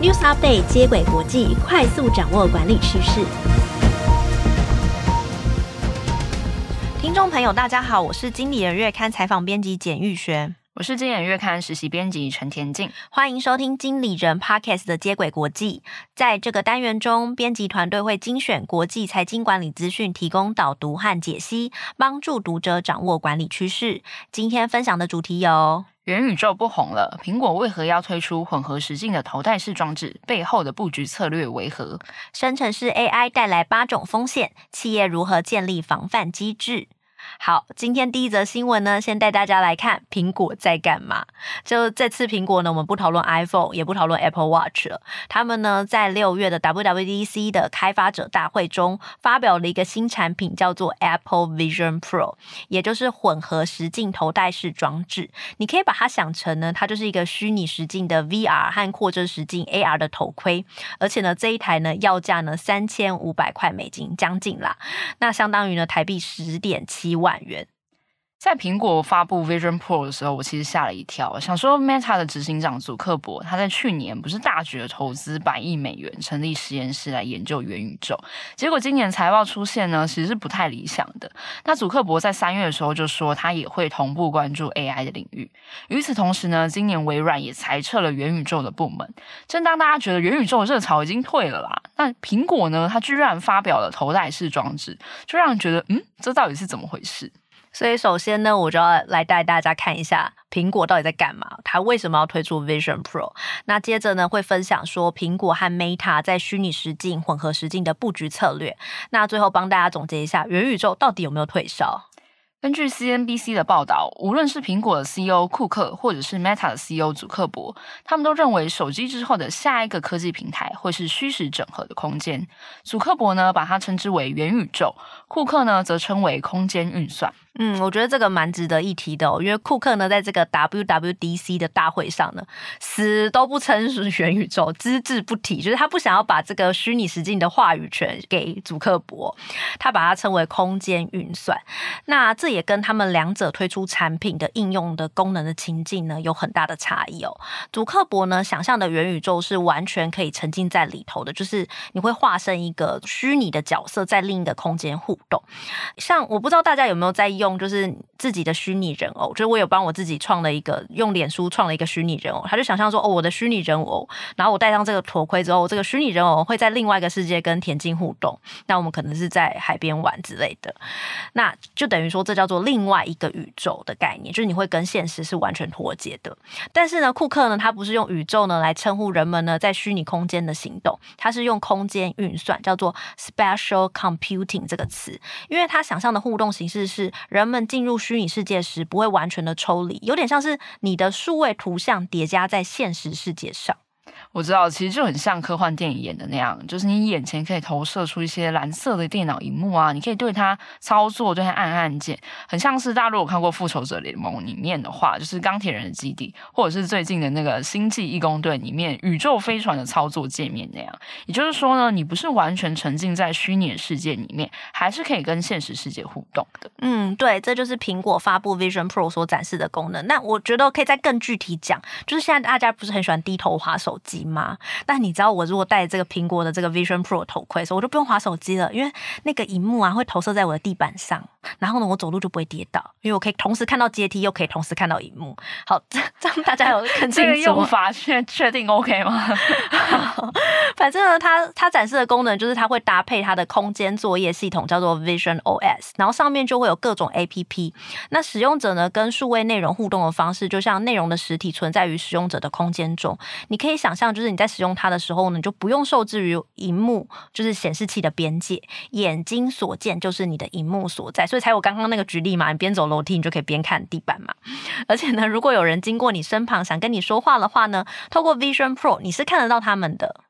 News Update 接轨国际，快速掌握管理趋势。听众朋友，大家好，我是经理人月刊采访编辑简玉璇，我是经典月刊实习编辑陈田静，欢迎收听经理人 Podcast 的接轨国际。在这个单元中，编辑团队会精选国际财经管理资讯，提供导读和解析，帮助读者掌握管理趋势。今天分享的主题有。元宇宙不红了，苹果为何要推出混合实境的头戴式装置？背后的布局策略为何？生成式 AI 带来八种风险，企业如何建立防范机制？好，今天第一则新闻呢，先带大家来看苹果在干嘛。就这次苹果呢，我们不讨论 iPhone，也不讨论 Apple Watch 了。他们呢，在六月的 WWDC 的开发者大会中，发表了一个新产品，叫做 Apple Vision Pro，也就是混合实镜头戴式装置。你可以把它想成呢，它就是一个虚拟实境的 VR 和扩增实境 AR 的头盔。而且呢，这一台呢，要价呢三千五百块美金，将近啦，那相当于呢台币十点七万元。在苹果发布 Vision Pro 的时候，我其实吓了一跳，想说 Meta 的执行长祖克伯，他在去年不是大举的投资百亿美元成立实验室来研究元宇宙，结果今年财报出现呢，其实是不太理想的。那祖克伯在三月的时候就说，他也会同步关注 AI 的领域。与此同时呢，今年微软也裁撤了元宇宙的部门。正当大家觉得元宇宙的热潮已经退了啦，那苹果呢，它居然发表了头戴式装置，就让人觉得，嗯，这到底是怎么回事？所以首先呢，我就要来带大家看一下苹果到底在干嘛，它为什么要推出 Vision Pro？那接着呢，会分享说苹果和 Meta 在虚拟实境、混合实境的布局策略。那最后帮大家总结一下，元宇宙到底有没有退烧？根据 CNBC 的报道，无论是苹果的 CEO 库克，或者是 Meta 的 CEO 祖克伯，他们都认为手机之后的下一个科技平台会是虚实整合的空间。祖克伯呢，把它称之为元宇宙；库克呢，则称为空间运算。嗯，我觉得这个蛮值得一提的哦，因为库克呢，在这个 WWDC 的大会上呢，死都不称是元宇宙，只字不提，就是他不想要把这个虚拟实境的话语权给祖克伯，他把它称为空间运算。那这也跟他们两者推出产品的应用的功能的情境呢，有很大的差异哦。祖克伯呢，想象的元宇宙是完全可以沉浸在里头的，就是你会化身一个虚拟的角色，在另一个空间互动。像我不知道大家有没有在用。就是自己的虚拟人偶，就是我有帮我自己创了一个，用脸书创了一个虚拟人偶，他就想象说，哦，我的虚拟人偶，然后我戴上这个头盔之后，这个虚拟人偶会在另外一个世界跟田径互动，那我们可能是在海边玩之类的，那就等于说这叫做另外一个宇宙的概念，就是你会跟现实是完全脱节的。但是呢，库克呢，他不是用宇宙呢来称呼人们呢在虚拟空间的行动，他是用空间运算，叫做 special computing 这个词，因为他想象的互动形式是。人们进入虚拟世界时，不会完全的抽离，有点像是你的数位图像叠加在现实世界上。我知道，其实就很像科幻电影演的那样，就是你眼前可以投射出一些蓝色的电脑荧幕啊，你可以对它操作，对它按按键，很像是大家如果看过《复仇者联盟》里面的话，就是钢铁人的基地，或者是最近的那个《星际异攻队》里面宇宙飞船的操作界面那样。也就是说呢，你不是完全沉浸在虚拟世界里面，还是可以跟现实世界互动的。嗯，对，这就是苹果发布 Vision Pro 所展示的功能。那我觉得可以再更具体讲，就是现在大家不是很喜欢低头滑手机吗？但你知道，我如果戴这个苹果的这个 Vision Pro 头盔的时候，我就不用滑手机了，因为那个荧幕啊会投射在我的地板上，然后呢，我走路就不会跌倒，因为我可以同时看到阶梯，又可以同时看到荧幕。好，这这样大家有很清楚。这个用法确确定 OK 吗？反正呢，它它展示的功能就是它会搭配它的空间作业系统，叫做 Vision OS，然后上面就会有各种 APP。那使用者呢，跟数位内容互动的方式，就像内容的实体存在于使用者的空间中。你可以想象，就是你在使用它的时候呢，你就不用受制于荧幕，就是显示器的边界，眼睛所见就是你的荧幕所在，所以才有刚刚那个举例嘛，你边走楼梯你就可以边看地板嘛。而且呢，如果有人经过你身旁想跟你说话的话呢，透过 Vision Pro 你是看得到他们的。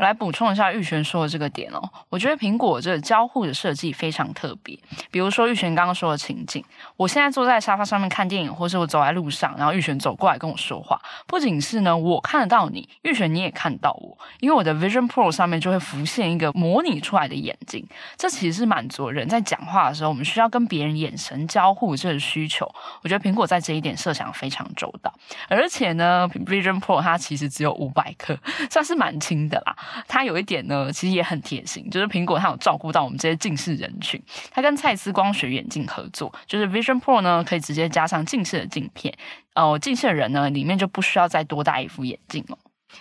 我来补充一下玉璇说的这个点哦，我觉得苹果这个交互的设计非常特别。比如说玉璇刚刚说的情景，我现在坐在沙发上面看电影，或是我走在路上，然后玉璇走过来跟我说话，不仅是呢我看得到你，玉璇你也看到我，因为我的 Vision Pro 上面就会浮现一个模拟出来的眼睛，这其实是满足人在讲话的时候，我们需要跟别人眼神交互这个需求。我觉得苹果在这一点设想非常周到，而且呢，Vision Pro 它其实只有五百克，算是蛮轻的啦。它有一点呢，其实也很贴心，就是苹果它有照顾到我们这些近视人群。它跟蔡司光学眼镜合作，就是 Vision Pro 呢可以直接加上近视的镜片，哦、呃，近视的人呢里面就不需要再多戴一副眼镜了。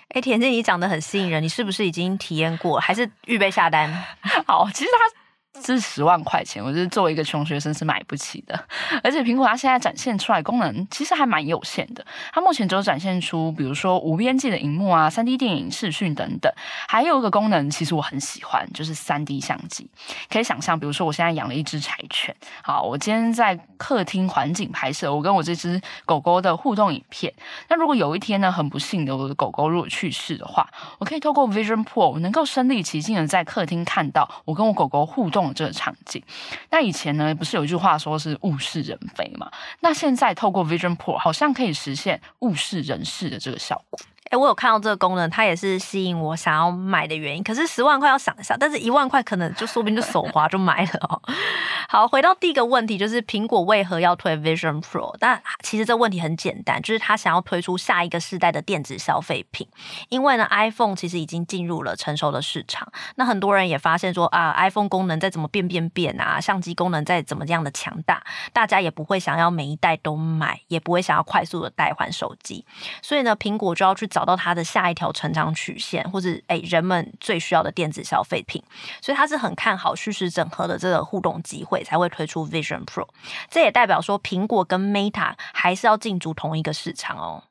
哎，田静，你长得很吸引人，你是不是已经体验过，还是预备下单？好，其实它。这是十万块钱，我觉得作为一个穷学生是买不起的。而且苹果它现在展现出来功能其实还蛮有限的。它目前只有展现出，比如说无边际的荧幕啊、三 D 电影视讯等等。还有一个功能，其实我很喜欢，就是三 D 相机。可以想象，比如说我现在养了一只柴犬，好，我今天在客厅环境拍摄我跟我这只狗狗的互动影片。那如果有一天呢，很不幸的我的狗狗如果去世的话，我可以透过 Vision Pro 能够身临其境的在客厅看到我跟我狗狗互动。这个场景，那以前呢，不是有一句话说是物是人非嘛？那现在透过 Vision Pro，好像可以实现物是人是的这个效果。哎，我有看到这个功能，它也是吸引我想要买的原因。可是十万块要想一下，但是一万块可能就说不定就手滑就买了哦。好，回到第一个问题，就是苹果为何要推 Vision Pro？但其实这问题很简单，就是它想要推出下一个世代的电子消费品。因为呢，iPhone 其实已经进入了成熟的市场，那很多人也发现说啊，iPhone 功能再怎么变变变啊，相机功能再怎么样的强大，大家也不会想要每一代都买，也不会想要快速的代换手机。所以呢，苹果就要去找。找到它的下一条成长曲线，或者诶人们最需要的电子消费品，所以他是很看好叙事整合的这个互动机会，才会推出 Vision Pro。这也代表说，苹果跟 Meta 还是要进驻同一个市场哦。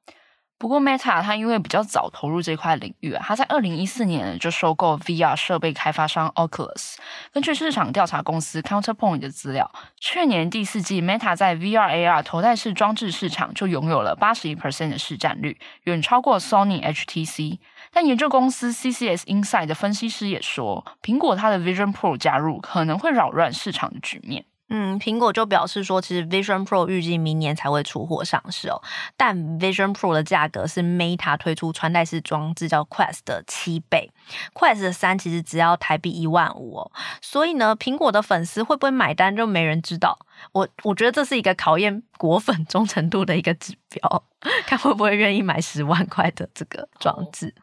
不过，Meta 它因为比较早投入这块领域啊，它在二零一四年就收购 VR 设备开发商 Oculus。根据市场调查公司 Counterpoint 的资料，去年第四季 Meta 在 VR AR 头戴式装置市场就拥有了八十一 percent 的市占率，远超过 Sony HTC。但研究公司 CCS Insight 的分析师也说，苹果它的 Vision Pro 加入可能会扰乱市场的局面。嗯，苹果就表示说，其实 Vision Pro 预计明年才会出货上市哦。但 Vision Pro 的价格是 Meta 推出穿戴式装置叫 Quest 的七倍，Quest 的三其实只要台币一万五哦。所以呢，苹果的粉丝会不会买单，就没人知道。我我觉得这是一个考验果粉忠诚度的一个指标，看会不会愿意买十万块的这个装置。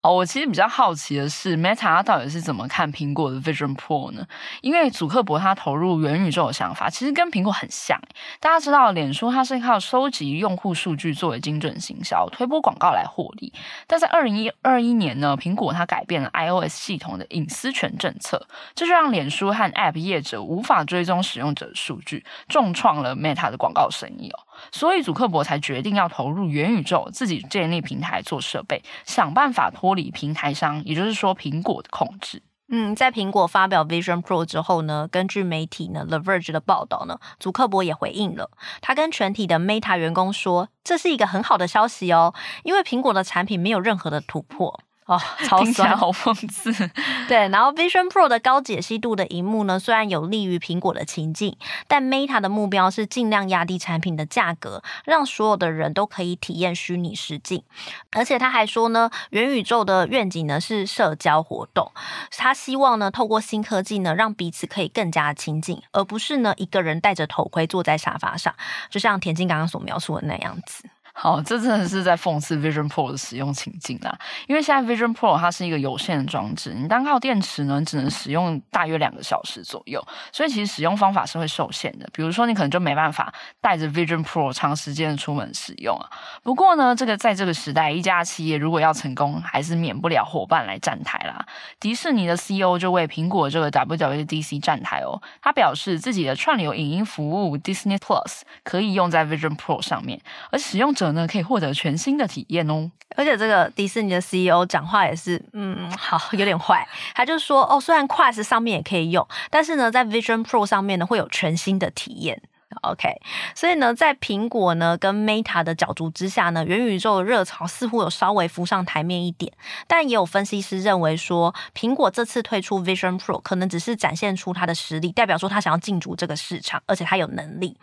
哦我其实比较好奇的是，Meta 它到底是怎么看苹果的 Vision Pro 呢？因为祖克伯他投入元宇宙的想法，其实跟苹果很像。大家知道，脸书它是靠收集用户数据作为精准行销、推播广告来获利。但在二零一二一年呢，苹果它改变了 iOS 系统的隐私权政策，这就让脸书和 App 业者无法追踪使用者数据，重创了 Meta 的广告生意哦。所以，祖克伯才决定要投入元宇宙，自己建立平台做设备，想办法脱离平台商，也就是说苹果的控制。嗯，在苹果发表 Vision Pro 之后呢，根据媒体呢 The Verge 的报道呢，祖克伯也回应了，他跟全体的 Meta 员工说，这是一个很好的消息哦，因为苹果的产品没有任何的突破。哦，超酸，好讽刺。对，然后 Vision Pro 的高解析度的荧幕呢，虽然有利于苹果的情境，但 Meta 的目标是尽量压低产品的价格，让所有的人都可以体验虚拟实境。而且他还说呢，元宇宙的愿景呢是社交活动，他希望呢透过新科技呢，让彼此可以更加亲近，而不是呢一个人戴着头盔坐在沙发上，就像田静刚刚所描述的那样子。好，这真的是在讽刺 Vision Pro 的使用情境啦！因为现在 Vision Pro 它是一个有线的装置，你单靠电池呢，只能使用大约两个小时左右，所以其实使用方法是会受限的。比如说，你可能就没办法带着 Vision Pro 长时间的出门使用啊。不过呢，这个在这个时代，一家企业如果要成功，还是免不了伙伴来站台啦。迪士尼的 CEO 就为苹果这个 WWDC 站台哦，他表示自己的串流影音服务 Disney Plus 可以用在 Vision Pro 上面，而使用者呢，可以获得全新的体验哦。而且这个迪士尼的 CEO 讲话也是，嗯，好，有点坏。他就说，哦，虽然 Quest 上面也可以用，但是呢，在 Vision Pro 上面呢，会有全新的体验。OK，所以呢，在苹果呢跟 Meta 的角逐之下呢，元宇宙的热潮似乎有稍微浮上台面一点。但也有分析师认为说，苹果这次推出 Vision Pro 可能只是展现出它的实力，代表说它想要进驻这个市场，而且它有能力。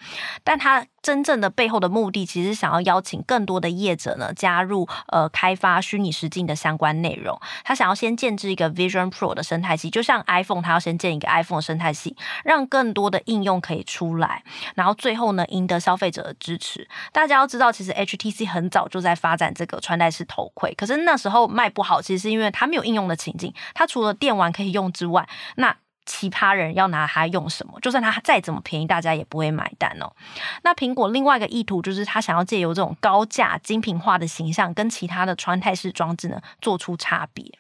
但它真正的背后的目的，其实想要邀请更多的业者呢加入呃开发虚拟实境的相关内容。他想要先建置一个 Vision Pro 的生态系，就像 iPhone，它要先建一个 iPhone 生态系，让更多的应用可以出来。然后最后呢，赢得消费者的支持。大家要知道，其实 HTC 很早就在发展这个穿戴式头盔，可是那时候卖不好，其实是因为它没有应用的情境。它除了电玩可以用之外，那其他人要拿它用什么？就算它再怎么便宜，大家也不会买单哦。那苹果另外一个意图就是，他想要借由这种高价精品化的形象，跟其他的穿戴式装置呢，做出差别。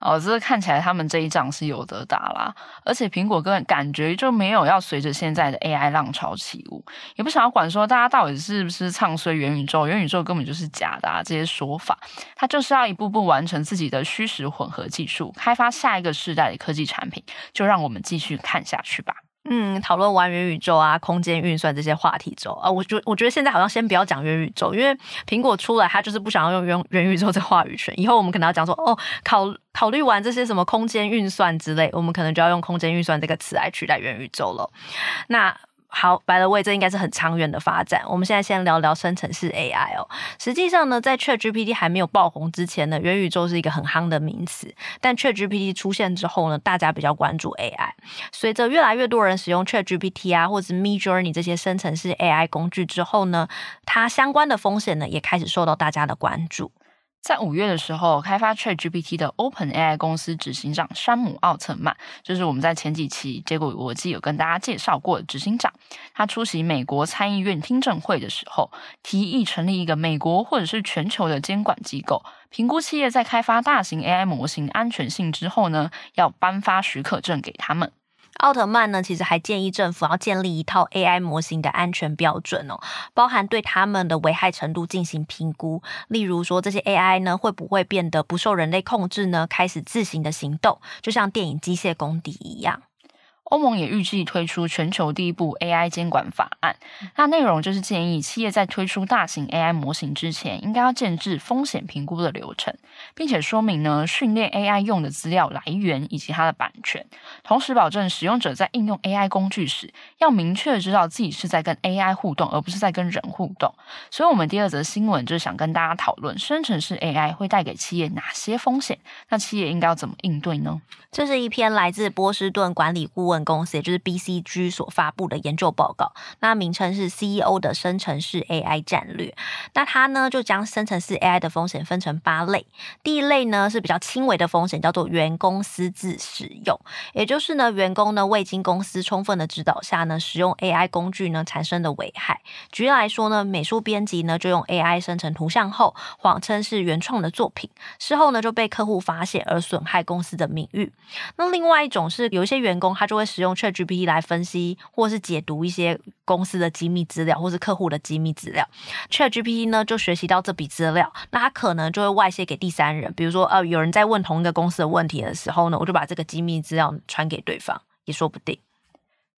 哦，这看起来他们这一仗是有得打啦，而且苹果跟感觉就没有要随着现在的 AI 浪潮起舞，也不想要管说大家到底是不是唱衰元宇宙，元宇宙根本就是假的啊，这些说法，他就是要一步步完成自己的虚实混合技术，开发下一个世代的科技产品，就让我们继续看下去吧。嗯，讨论完元宇宙啊、空间运算这些话题之后啊，我觉我觉得现在好像先不要讲元宇宙，因为苹果出来，它就是不想要用元元宇宙这话语权。以后我们可能要讲说，哦，考考虑完这些什么空间运算之类，我们可能就要用空间运算这个词来取代元宇宙了。那。好，by the way，这应该是很长远的发展。我们现在先聊聊生成式 AI 哦。实际上呢，在 ChatGPT 还没有爆红之前呢，元宇宙是一个很夯的名词。但 ChatGPT 出现之后呢，大家比较关注 AI。随着越来越多人使用 ChatGPT 啊，或者是 Midjourney 这些生成式 AI 工具之后呢，它相关的风险呢，也开始受到大家的关注。在五月的时候，开发 ChatGPT 的 OpenAI 公司执行长山姆奥特曼，就是我们在前几期结果我记有跟大家介绍过的执行长。他出席美国参议院听证会的时候，提议成立一个美国或者是全球的监管机构，评估企业在开发大型 AI 模型安全性之后呢，要颁发许可证给他们。奥特曼呢，其实还建议政府要建立一套 AI 模型的安全标准哦，包含对他们的危害程度进行评估，例如说这些 AI 呢会不会变得不受人类控制呢？开始自行的行动，就像电影《机械公敌》一样。欧盟也预计推出全球第一部 AI 监管法案，那内容就是建议企业在推出大型 AI 模型之前，应该要建置风险评估的流程，并且说明呢训练 AI 用的资料来源以及它的版权，同时保证使用者在应用 AI 工具时，要明确知道自己是在跟 AI 互动，而不是在跟人互动。所以，我们第二则新闻就是想跟大家讨论生成式 AI 会带给企业哪些风险，那企业应该要怎么应对呢？这是一篇来自波士顿管理顾问公司，也就是 BCG 所发布的研究报告。那名称是 CEO 的生成式 AI 战略。那它呢，就将生成式 AI 的风险分成八类。第一类呢是比较轻微的风险，叫做员工私自使用，也就是呢员工呢未经公司充分的指导下呢使用 AI 工具呢产生的危害。举例来说呢，美术编辑呢就用 AI 生成图像后，谎称是原创的作品，事后呢就被客户发现而损害公司的名誉。那另外一种是有一些员工他就会使用 ChatGPT 来分析或是解读一些公司的机密资料或是客户的机密资料，ChatGPT 呢就学习到这笔资料，那它可能就会外泄给第三人，比如说呃有人在问同一个公司的问题的时候呢，我就把这个机密资料传给对方，也说不定。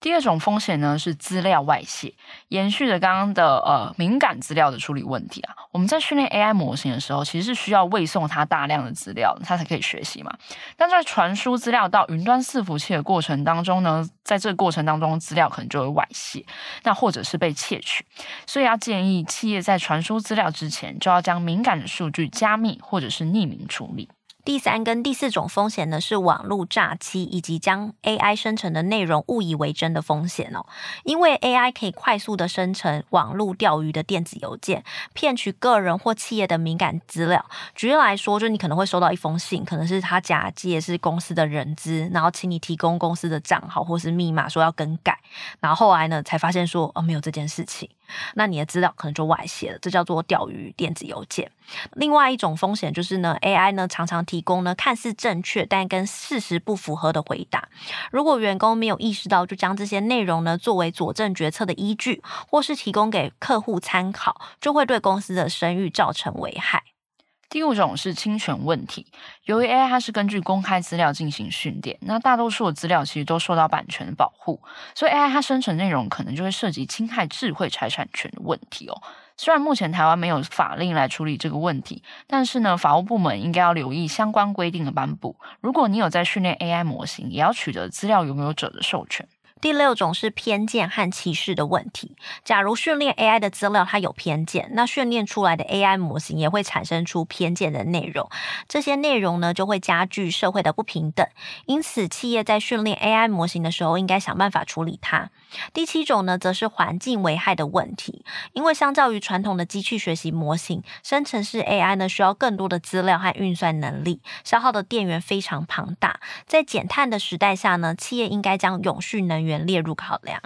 第二种风险呢是资料外泄，延续着刚刚的呃敏感资料的处理问题啊。我们在训练 AI 模型的时候，其实是需要喂送它大量的资料，它才可以学习嘛。但在传输资料到云端伺服器的过程当中呢，在这个过程当中，资料可能就会外泄，那或者是被窃取。所以要建议企业在传输资料之前，就要将敏感的数据加密或者是匿名处理。第三跟第四种风险呢，是网络诈欺以及将 AI 生成的内容误以为真的风险哦。因为 AI 可以快速的生成网络钓鱼的电子邮件，骗取个人或企业的敏感资料。举例来说，就你可能会收到一封信，可能是他假借是公司的人资，然后请你提供公司的账号或是密码，说要更改。然后后来呢，才发现说哦，没有这件事情。那你的资料可能就外泄了，这叫做钓鱼电子邮件。另外一种风险就是呢，AI 呢常常提供呢看似正确但跟事实不符合的回答。如果员工没有意识到，就将这些内容呢作为佐证决策的依据，或是提供给客户参考，就会对公司的声誉造成危害。第五种是侵权问题，由于 AI 它是根据公开资料进行训练，那大多数的资料其实都受到版权的保护，所以 AI 它生成内容可能就会涉及侵害智慧财产权的问题哦。虽然目前台湾没有法令来处理这个问题，但是呢，法务部门应该要留意相关规定的颁布。如果你有在训练 AI 模型，也要取得资料拥有者的授权。第六种是偏见和歧视的问题。假如训练 AI 的资料它有偏见，那训练出来的 AI 模型也会产生出偏见的内容。这些内容呢，就会加剧社会的不平等。因此，企业在训练 AI 模型的时候，应该想办法处理它。第七种呢，则是环境危害的问题。因为相较于传统的机器学习模型，生成式 AI 呢，需要更多的资料和运算能力，消耗的电源非常庞大。在减碳的时代下呢，企业应该将永续能源列入考量。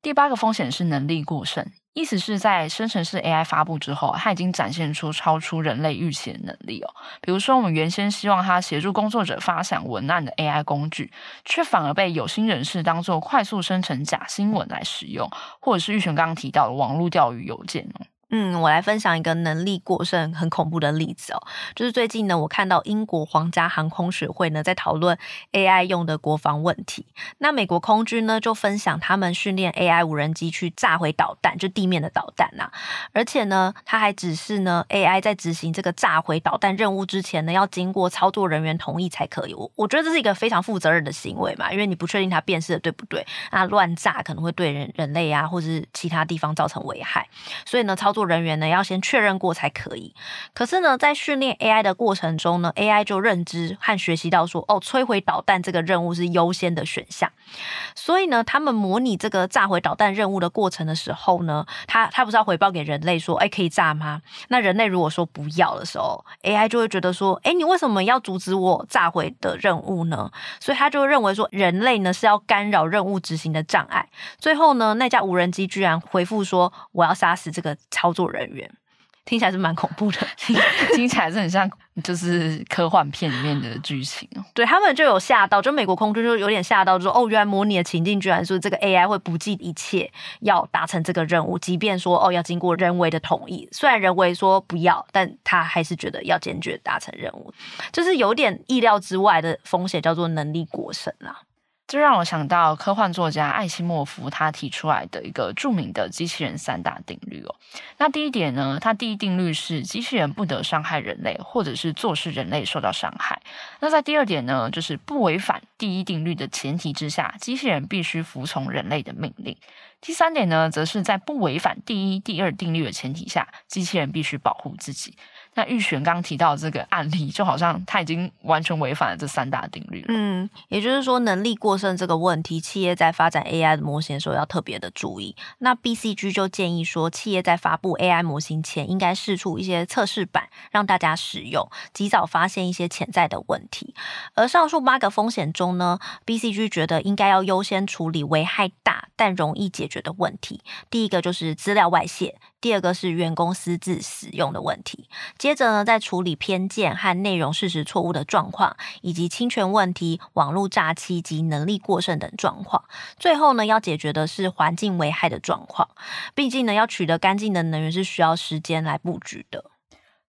第八个风险是能力过剩，意思是在生成式 AI 发布之后，它已经展现出超出人类预期的能力哦。比如说，我们原先希望它协助工作者发想文案的 AI 工具，却反而被有心人士当做快速生成假新闻来使用，或者是玉璇刚刚提到的网络钓鱼邮件哦。嗯，我来分享一个能力过剩很恐怖的例子哦，就是最近呢，我看到英国皇家航空学会呢在讨论 AI 用的国防问题。那美国空军呢就分享他们训练 AI 无人机去炸毁导弹，就地面的导弹呐。而且呢，他还指示呢 AI 在执行这个炸毁导弹任务之前呢，要经过操作人员同意才可以。我我觉得这是一个非常负责任的行为嘛，因为你不确定它辨识的对不对，那乱炸可能会对人人类啊或者是其他地方造成危害，所以呢，操作。人员呢要先确认过才可以。可是呢，在训练 AI 的过程中呢，AI 就认知和学习到说，哦，摧毁导弹这个任务是优先的选项。所以呢，他们模拟这个炸毁导弹任务的过程的时候呢，他他不是要回报给人类说，哎，可以炸吗？那人类如果说不要的时候，AI 就会觉得说，哎，你为什么要阻止我炸毁的任务呢？所以他就认为说，人类呢是要干扰任务执行的障碍。最后呢，那架无人机居然回复说，我要杀死这个操。作人员听起来是蛮恐怖的，听起来是很像就是科幻片里面的剧情哦。对，他们就有吓到，就美国空军就有点吓到，就说哦，原来模拟的情境居然说这个 AI 会不计一切要达成这个任务，即便说哦要经过人为的同意，虽然人为说不要，但他还是觉得要坚决达成任务，就是有点意料之外的风险，叫做能力过剩啦。这让我想到科幻作家艾西莫夫他提出来的一个著名的机器人三大定律哦。那第一点呢，他第一定律是机器人不得伤害人类，或者是坐视人类受到伤害。那在第二点呢，就是不违反第一定律的前提之下，机器人必须服从人类的命令。第三点呢，则是在不违反第一、第二定律的前提下，机器人必须保护自己。那玉璇刚提到这个案例，就好像他已经完全违反了这三大定律。嗯，也就是说，能力过剩这个问题，企业在发展 AI 的模型的时候要特别的注意。那 BCG 就建议说，企业在发布 AI 模型前，应该试出一些测试版，让大家使用，及早发现一些潜在的问题。而上述八个风险中呢，BCG 觉得应该要优先处理危害大但容易解决的问题。第一个就是资料外泄。第二个是员工私自使用的问题，接着呢，在处理偏见和内容事实错误的状况，以及侵权问题、网络诈欺及能力过剩等状况。最后呢，要解决的是环境危害的状况。毕竟呢，要取得干净的能源是需要时间来布局的。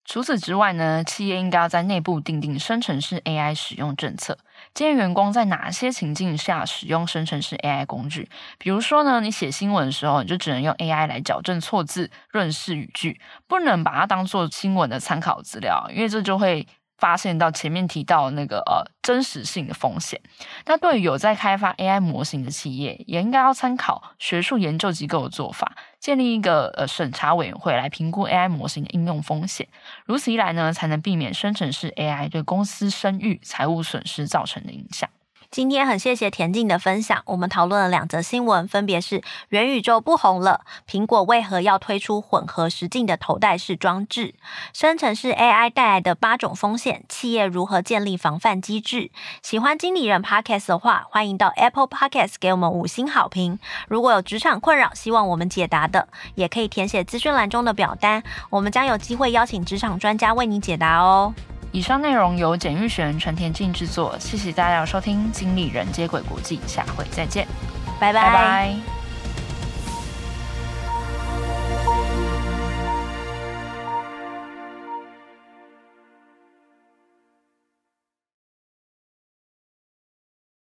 除此之外呢，企业应该要在内部定定生成式 AI 使用政策，建议员工在哪些情境下使用生成式 AI 工具。比如说呢，你写新闻的时候，你就只能用 AI 来矫正错字、润饰语句，不能把它当做新闻的参考资料，因为这就会。发现到前面提到那个呃真实性的风险，那对于有在开发 AI 模型的企业，也应该要参考学术研究机构的做法，建立一个呃审查委员会来评估 AI 模型的应用风险。如此一来呢，才能避免生成式 AI 对公司声誉、财务损失造成的影响。今天很谢谢田静的分享，我们讨论了两则新闻，分别是元宇宙不红了，苹果为何要推出混合实境的头戴式装置，生成式 AI 带来的八种风险，企业如何建立防范机制？喜欢经理人 Podcast 的话，欢迎到 Apple Podcast 给我们五星好评。如果有职场困扰，希望我们解答的，也可以填写资讯栏中的表单，我们将有机会邀请职场专家为你解答哦。以上内容由简玉璇、陈田静制作，谢谢大家收听《经理人接轨国际》，下回再见，拜拜。拜拜。